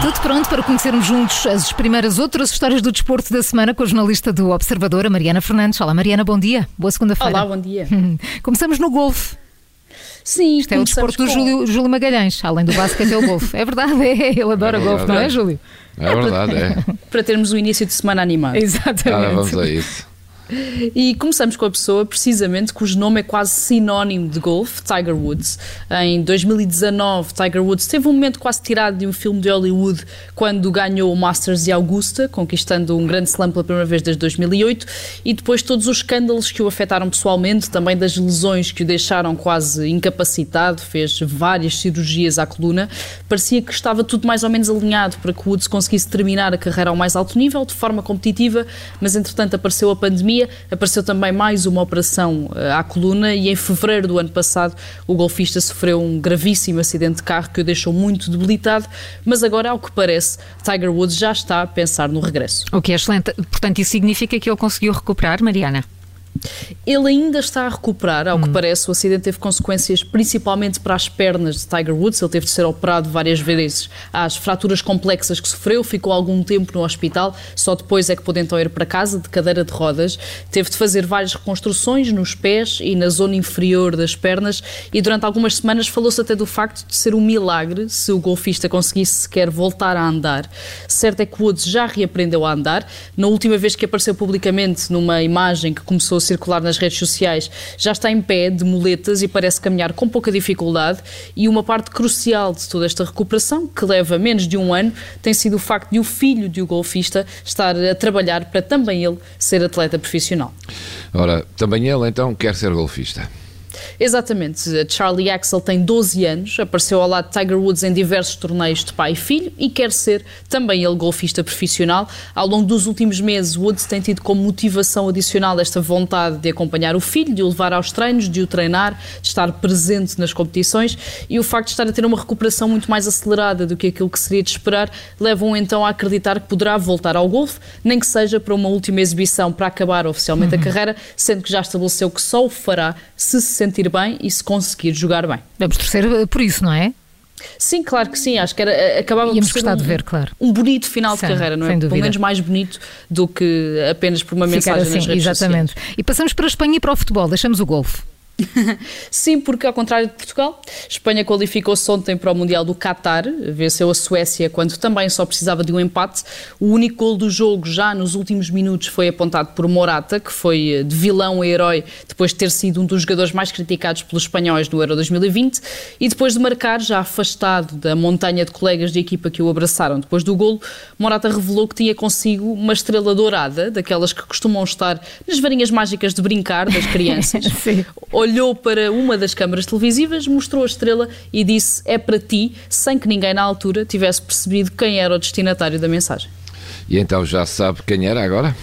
Tudo pronto para conhecermos juntos as primeiras outras histórias do desporto da semana com a jornalista do Observador, a Mariana Fernandes. Olá, Mariana, bom dia. Boa segunda-feira. Olá, bom dia. Começamos no golfe. Sim, Isto é o desporto do com... Júlio, Júlio Magalhães, além do basquete é o golfe. É verdade, é, ele adora É golfe, não é, é. Júlio? É verdade, é. Para termos o início de semana animado. Exatamente. Ora, vamos a isso. E começamos com a pessoa, precisamente, cujo nome é quase sinónimo de golfe, Tiger Woods. Em 2019, Tiger Woods teve um momento quase tirado de um filme de Hollywood quando ganhou o Masters de Augusta, conquistando um grande slam pela primeira vez desde 2008, e depois todos os escândalos que o afetaram pessoalmente, também das lesões que o deixaram quase incapacitado, fez várias cirurgias à coluna. Parecia que estava tudo mais ou menos alinhado para que Woods conseguisse terminar a carreira ao mais alto nível, de forma competitiva, mas entretanto apareceu a pandemia apareceu também mais uma operação eh, à coluna e em fevereiro do ano passado o golfista sofreu um gravíssimo acidente de carro que o deixou muito debilitado, mas agora, ao que parece, Tiger Woods já está a pensar no regresso. O que é excelente. Portanto, isso significa que ele conseguiu recuperar, Mariana? Ele ainda está a recuperar, ao que parece. O acidente teve consequências principalmente para as pernas de Tiger Woods. Ele teve de ser operado várias vezes às fraturas complexas que sofreu, ficou algum tempo no hospital, só depois é que pôde então ir para casa de cadeira de rodas. Teve de fazer várias reconstruções nos pés e na zona inferior das pernas e durante algumas semanas falou-se até do facto de ser um milagre se o golfista conseguisse sequer voltar a andar. Certo é que Woods já reaprendeu a andar. Na última vez que apareceu publicamente numa imagem que começou a circular nas redes sociais, já está em pé, de muletas e parece caminhar com pouca dificuldade. E uma parte crucial de toda esta recuperação, que leva menos de um ano, tem sido o facto de o filho de o golfista estar a trabalhar para também ele ser atleta profissional. Ora, também ele então quer ser golfista. Exatamente. Charlie Axel tem 12 anos, apareceu ao lado de Tiger Woods em diversos torneios de pai e filho e quer ser também ele golfista profissional. Ao longo dos últimos meses, Woods tem tido como motivação adicional esta vontade de acompanhar o filho, de o levar aos treinos, de o treinar, de estar presente nas competições e o facto de estar a ter uma recuperação muito mais acelerada do que aquilo que seria de esperar levam então a acreditar que poderá voltar ao golfe, nem que seja para uma última exibição para acabar oficialmente a carreira, sendo que já estabeleceu que só o fará se se sentir bem e se conseguir jogar bem. Vamos torcer eh, por isso, não é? Sim, claro que sim. Acho que era, acabava Íamos por ser um, de ver, claro. um bonito final Sim, de carreira, não é? Pelo menos mais bonito do que apenas por uma Ficar mensagem nas assim, redes exatamente. E passamos para a Espanha e para o futebol. Deixamos o golfe. Sim, porque ao contrário de Portugal, Espanha qualificou-se ontem para o Mundial do Qatar, venceu a Suécia quando também só precisava de um empate. O único gol do jogo já nos últimos minutos foi apontado por Morata, que foi eh, de vilão a herói depois de ter sido um dos jogadores mais criticados pelos espanhóis no Euro 2020 e depois de marcar, já afastado da montanha de colegas de equipa que o abraçaram depois do golo, Morata revelou que tinha consigo uma estrela dourada, daquelas que costumam estar nas varinhas mágicas de brincar das crianças. Sim. Olhou para uma das câmaras televisivas, mostrou a estrela e disse: É para ti, sem que ninguém na altura tivesse percebido quem era o destinatário da mensagem. E então já sabe quem era agora?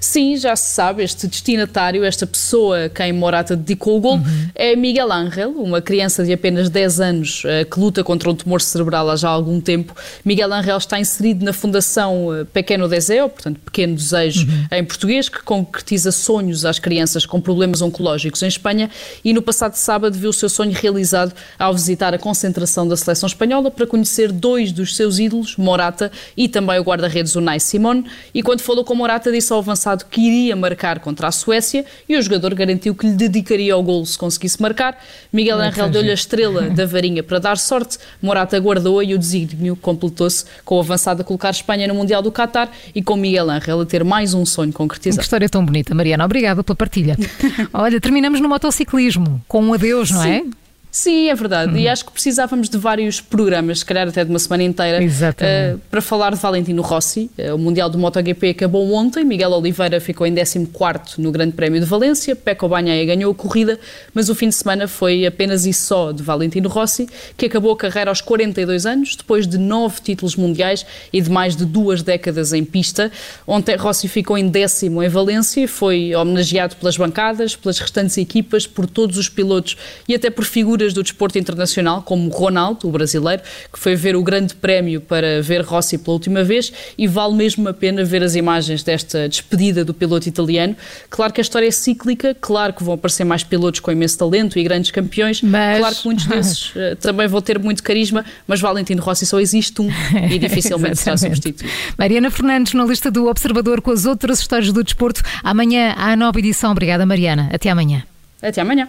Sim, já se sabe, este destinatário, esta pessoa a quem Morata dedicou o gol, é Miguel Ángel, uma criança de apenas 10 anos eh, que luta contra um tumor cerebral há já algum tempo. Miguel Ángel está inserido na Fundação eh, Pequeno Deseo, portanto, Pequeno Desejo em português, que concretiza sonhos às crianças com problemas oncológicos em Espanha e no passado sábado viu o seu sonho realizado ao visitar a concentração da seleção espanhola para conhecer dois dos seus ídolos, Morata e também o guarda-redes Unai Simón, e quando falou com Morata disse ao avançado que iria marcar contra a Suécia e o jogador garantiu que lhe dedicaria ao golo se conseguisse marcar. Miguel Ángel deu-lhe a estrela da varinha para dar sorte, Morata guardou e o desígnio completou-se com o avançado a colocar Espanha no Mundial do Qatar e com Miguel Ángel a ter mais um sonho Que concretizado. história tão bonita, Mariana. Obrigada pela partilha. Olha, terminamos no motociclismo, com um adeus, não é? Sim, é verdade. E acho que precisávamos de vários programas, se calhar até de uma semana inteira, eh, para falar de Valentino Rossi. Eh, o Mundial do MotoGP acabou ontem, Miguel Oliveira ficou em 14º no Grande Prémio de Valência, Pecco Bagnaia ganhou a corrida, mas o fim de semana foi apenas e só de Valentino Rossi, que acabou a carreira aos 42 anos, depois de nove títulos mundiais e de mais de duas décadas em pista. Ontem Rossi ficou em décimo em Valência foi homenageado pelas bancadas, pelas restantes equipas, por todos os pilotos e até por figuras figuras do desporto internacional, como Ronaldo, o brasileiro, que foi ver o grande prémio para ver Rossi pela última vez e vale mesmo a pena ver as imagens desta despedida do piloto italiano. Claro que a história é cíclica, claro que vão aparecer mais pilotos com imenso talento e grandes campeões, mas... claro que muitos desses uh, também vão ter muito carisma, mas Valentino Rossi só existe um e dificilmente será substituído. Mariana Fernandes, na lista do Observador, com as outras histórias do desporto. Amanhã há a nova edição. Obrigada, Mariana. Até amanhã. Até amanhã.